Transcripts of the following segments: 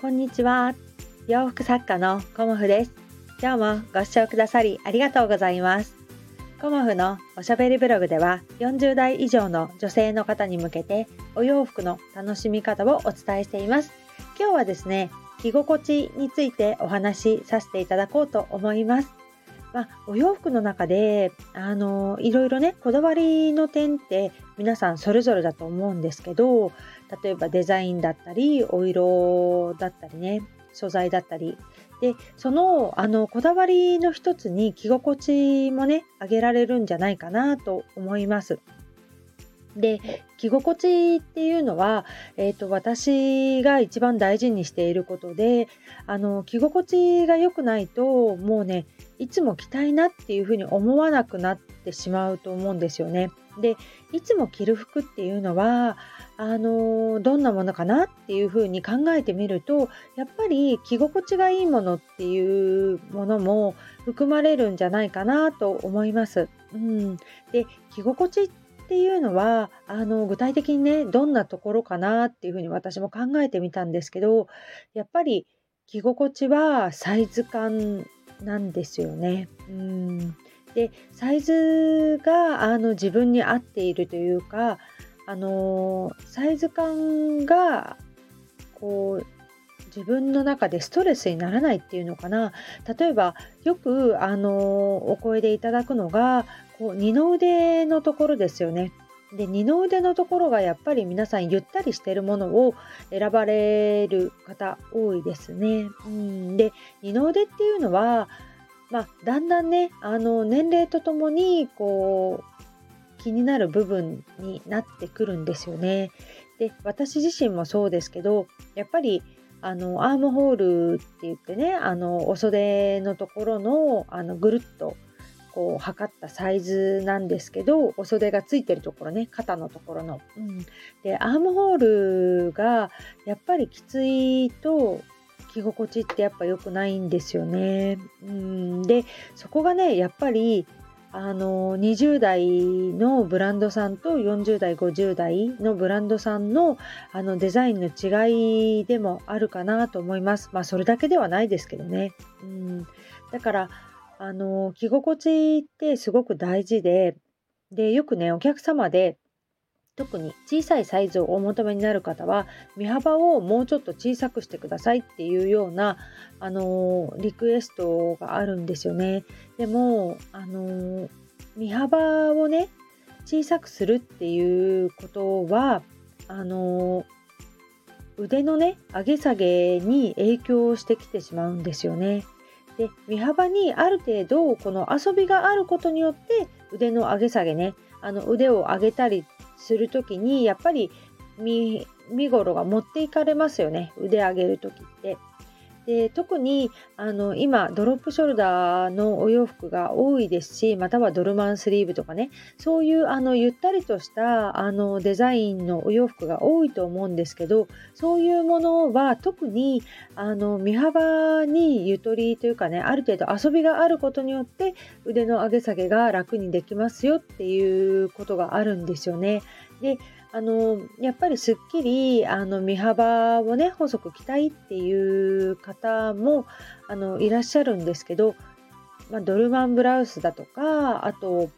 こんにちは。洋服作家のコモフです。今日もご視聴くださりありがとうございます。コモフのおしゃべりブログでは40代以上の女性の方に向けてお洋服の楽しみ方をお伝えしています。今日はですね、着心地についてお話しさせていただこうと思います。まあ、お洋服の中であのいろいろねこだわりの点って皆さんそれぞれだと思うんですけど例えばデザインだったりお色だったりね素材だったりでそのあのこだわりの一つに着心地もね上げられるんじゃないかなと思います。で着心地っていうのは、えーと、私が一番大事にしていることであの着心地が良くないともうねいつも着たいなっていうふうに思わなくなってしまうと思うんですよね。でいつも着る服っていうのはあのどんなものかなっていうふうに考えてみるとやっぱり着心地がいいものっていうものも含まれるんじゃないかなと思います。うん、で着心地っていうのはあの具体的にねどんなところかなっていうふうに私も考えてみたんですけどやっぱり着心地はサイズ感なんですよね。うんでサイズがあの自分に合っているというかあのサイズ感がこう自分の中でストレスにならないっていうのかな例えばよくあのお声でいただくのがこう二の腕のところですよね。で二の腕のところがやっぱり皆さんゆったりしてるものを選ばれる方多いですね。うん、で二の腕っていうのは、まあ、だんだんねあの年齢とともにこう気になる部分になってくるんですよね。で私自身もそうですけどやっぱりあのアームホールって言ってねあのお袖のところのあのぐるっとこう測ったサイズなんですけどお袖がついてるところね肩のところの。うん、でアームホールがやっぱりきついと着心地ってやっぱ良くないんですよね。うん、でそこがねやっぱりあの20代のブランドさんと40代50代のブランドさんのあのデザインの違いでもあるかなと思います。まあそれだけではないですけどね。うん、だからあの着心地ってすごく大事ででよくねお客様で特に小さいサイズをお求めになる方は身幅をもうちょっと小さくしてくださいっていうような、あのリクエストがあるんですよね。でも、あの身幅をね小さくするっていうことはあの腕のね上げ下げに影響してきてしまうんですよね。で身幅にある程度この遊びがあることによって腕の上げ下げねあの腕を上げたりする時にやっぱり身頃が持っていかれますよね腕上げる時って。で特にあの今ドロップショルダーのお洋服が多いですしまたはドルマンスリーブとかねそういうあのゆったりとしたあのデザインのお洋服が多いと思うんですけどそういうものは特にあの身幅にゆとりというかねある程度遊びがあることによって腕の上げ下げが楽にできますよっていうことがあるんですよね。であのやっぱりすっきりあの身幅をね細く着たいっていう方もあのいらっしゃるんですけど、まあ、ドルマンブラウスだとかあと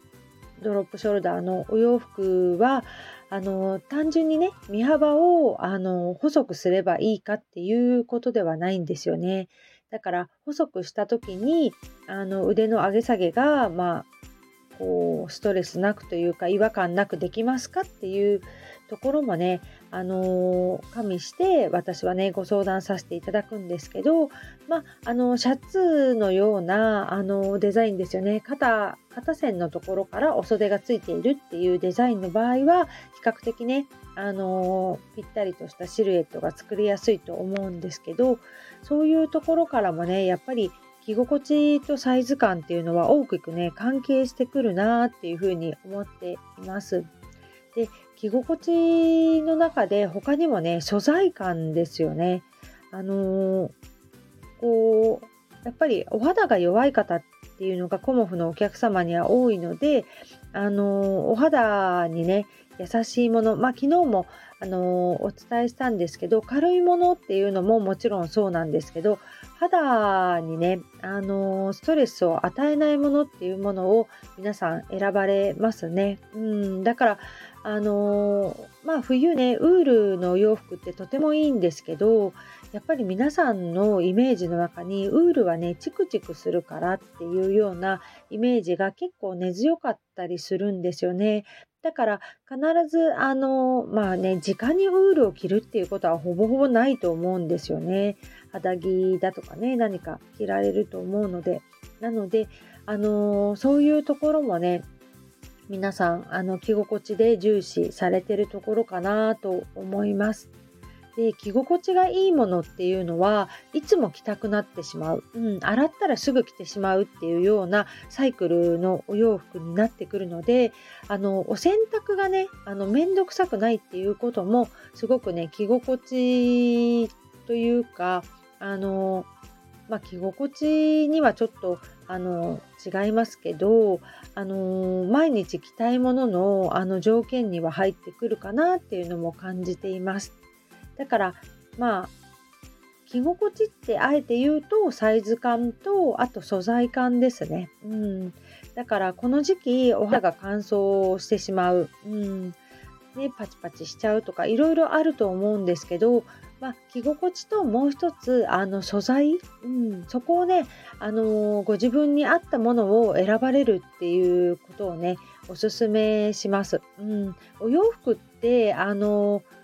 ドロップショルダーのお洋服はあの単純にね身幅をあの細くすればいいかっていうことではないんですよね。だから細くした時にあの腕の上げ下げがまあこうストレスなくというか違和感なくできますかっていうところもね、あのー、加味して私はねご相談させていただくんですけど、まあ、あのシャツのような、あのデザインですよね。肩肩線のところからお袖がついているっていうデザインの場合は比較的ね、あのー、ぴったりとしたシルエットが作りやすいと思うんですけどそういうところからもねやっぱり着心地とサイズ感っていうのは大きくね関係してくるなっていうふうに思っています。で着心地の中で他にもね素材感ですよね。あのー、こうやっぱりお肌が弱い方っっていうのがコモフのお客様には多いので、あのお肌にね優しいものまあ昨日もあのお伝えしたんですけど軽いものっていうのももちろんそうなんですけど肌にね、あのストレスを与えないものっていうものを皆さん選ばれますね。うん、だから、あのまあ冬ね、ウールのお洋服ってとてもいいんですけど、やっぱり皆さんのイメージの中にウールはね、チクチクするからっていうようなイメージが結構根強かったりするんですよね。だから必ずあのまあね直にウールを着るっていうことはほぼほぼないと思うんですよね。肌着だとかね何か着られると思うのでなのであのそういうところもね皆さんあの着心地で重視されてるところかなと思います。で着心地がいいものっていうのはいつも着たくなってしまう、うん、洗ったらすぐ着てしまうっていうようなサイクルのお洋服になってくるのであのお洗濯がねあのめんどくさくないっていうこともすごくね着心地というかあのまあ、着心地にはちょっとあの違いますけど、あの毎日着たいもののあの条件には入ってくるかなっていうのも感じています。だからまあ着心地ってあえて言うとサイズ感とあと素材感ですね。うん、だからこの時期お肌が乾燥してしまう、うんね、パチパチしちゃうとかいろいろあると思うんですけど、まあ、着心地ともう一つあの素材、うん、そこをね、あのー、ご自分に合ったものを選ばれるっていうことをねおすすめします。うん、お洋服ってあのー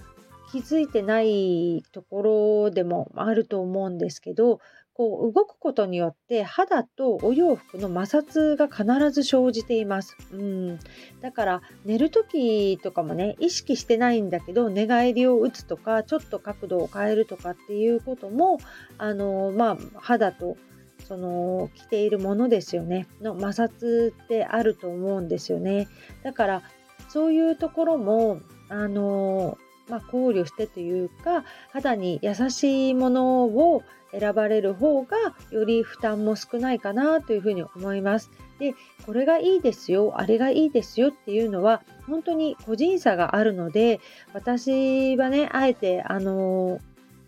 気づいてないところでもあると思うんですけどこう動くことによって肌とお洋服の摩擦が必ず生じています。うん、だから寝る時とかもね意識してないんだけど寝返りを打つとかちょっと角度を変えるとかっていうこともあのまあ肌とその着ているものですよねの摩擦ってあると思うんですよね。だからそういうところもあのまあ、考慮してというか肌に優しいものを選ばれる方がより負担も少ないかなというふうに思います。でこれがいいですよあれがいいですよっていうのは本当に個人差があるので私はねあえてあの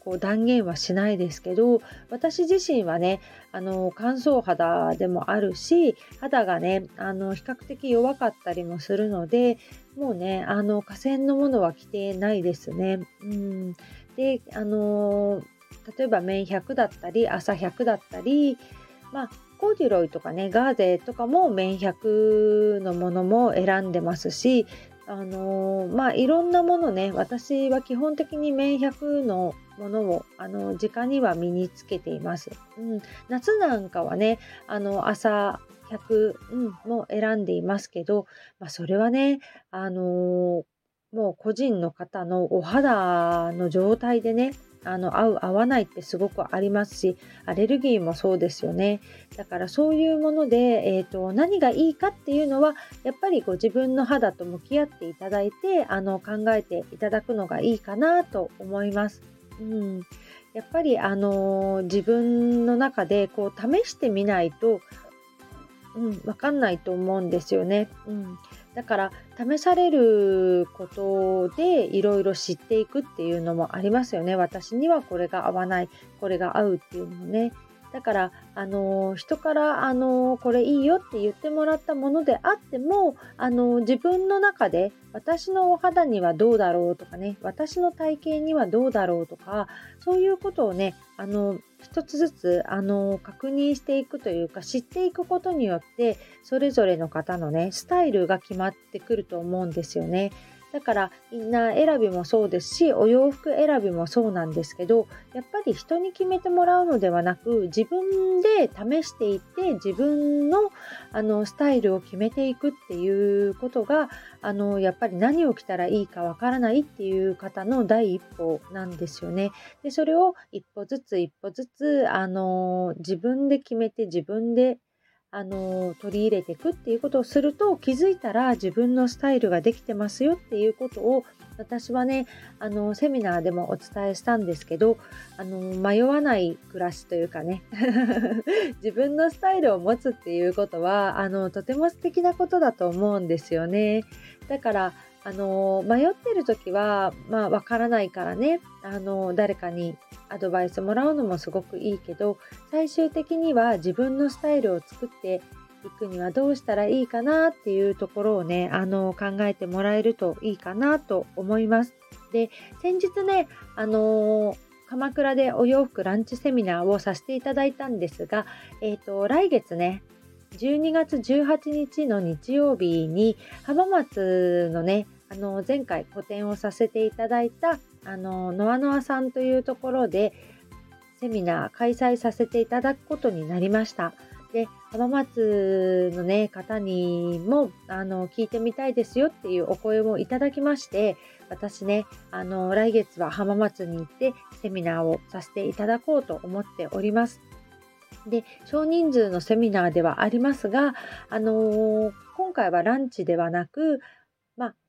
こう断言はしないですけど私自身はねあの乾燥肌でもあるし肌がねあの比較的弱かったりもするのでもうねあの河川のものは着てないですね。うん、であの例えば綿100だったり朝100だったりまあコーデュロイとかねガーゼとかも綿100のものも選んでますしあのー、まあいろんなものね私は基本的に綿100のものをあの直には身につけています。うん、夏なんかはねあの朝100、うん、も選んでいますけど、まあ、それはねあのー、もう個人の方のお肌の状態でねあの合う合わないってすごくありますしアレルギーもそうですよねだからそういうもので、えーと、何がいいかっていうのはやっぱりご自分の肌と向き合っていただいてあの考えていただくのがいいかなと思います。うん、やっぱり、あのー、自分の中でこう試してみないと、うん、分かんないと思うんですよね。うんだから試されることでいろいろ知っていくっていうのもありますよね。私にはこれが合わない、これが合うっていうのもね。だから、あの人から、あのこれいいよって言ってもらったものであっても、あの自分の中で私のお肌にはどうだろうとかね、私の体型にはどうだろうとか、そういうことをね、あの一つずつあの確認していくというか知っていくことによってそれぞれの方のねスタイルが決まってくると思うんですよね。だからインナー選びもそうですしお洋服選びもそうなんですけどやっぱり人に決めてもらうのではなく自分で試していって自分のあのスタイルを決めていくっていうことがあのやっぱり何を着たらいいかわからないっていう方の第一歩なんですよね。でそれを一歩ずつ一歩ずつあの自分で決めて自分であの取り入れていくっていうことをすると気づいたら自分のスタイルができてますよっていうことを私はねあのセミナーでもお伝えしたんですけどあの迷わない暮らしというかね 自分のスタイルを持つっていうことはあのとても素敵なことだと思うんですよね。だからあの迷ってる時はまあわからないからねあの誰かにアドバイスもらうのもすごくいいけど最終的には自分のスタイルを作っていくにはどうしたらいいかなっていうところをねあの考えてもらえるといいかなと思います。で先日ねあの鎌倉でお洋服ランチセミナーをさせていただいたんですが、えーと来月ね12月18日の日曜日に浜松のねあの前回個展をさせていただいたあのノアノアさんというところでセミナー開催させていただくことになりました。で浜松の、ね、方にもあの聞いてみたいですよっていうお声もいただきまして私ねあの来月は浜松に行ってセミナーをさせていただこうと思っております。で少人数のセミナーではありますが、あのー、今回はランチではなく、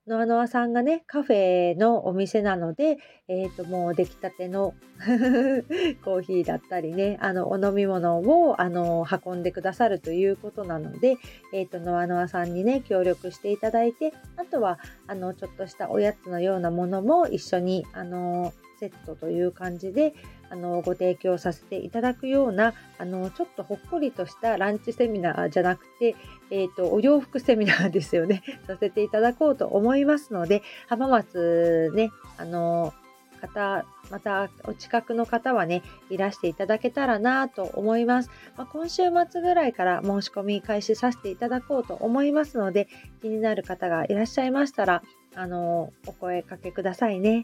ノアノアさんがねカフェのお店なので、えー、ともう出来たての コーヒーだったりねあのお飲み物をあの運んでくださるということなので、えー、とノアノアさんにね協力していただいてあとはあのちょっとしたおやつのようなものも一緒にあのセットという感じであのご提供させていただくようなあのちょっとほっこりとしたランチセミナーじゃなくて、えーと、お洋服セミナーですよね させていただこうと思いますので浜松ねあの方またお近くの方はねいらしていただけたらなと思います、まあ、今週末ぐらいから申し込み開始させていただこうと思いますので気になる方がいらっしゃいましたらあのお声かけくださいね。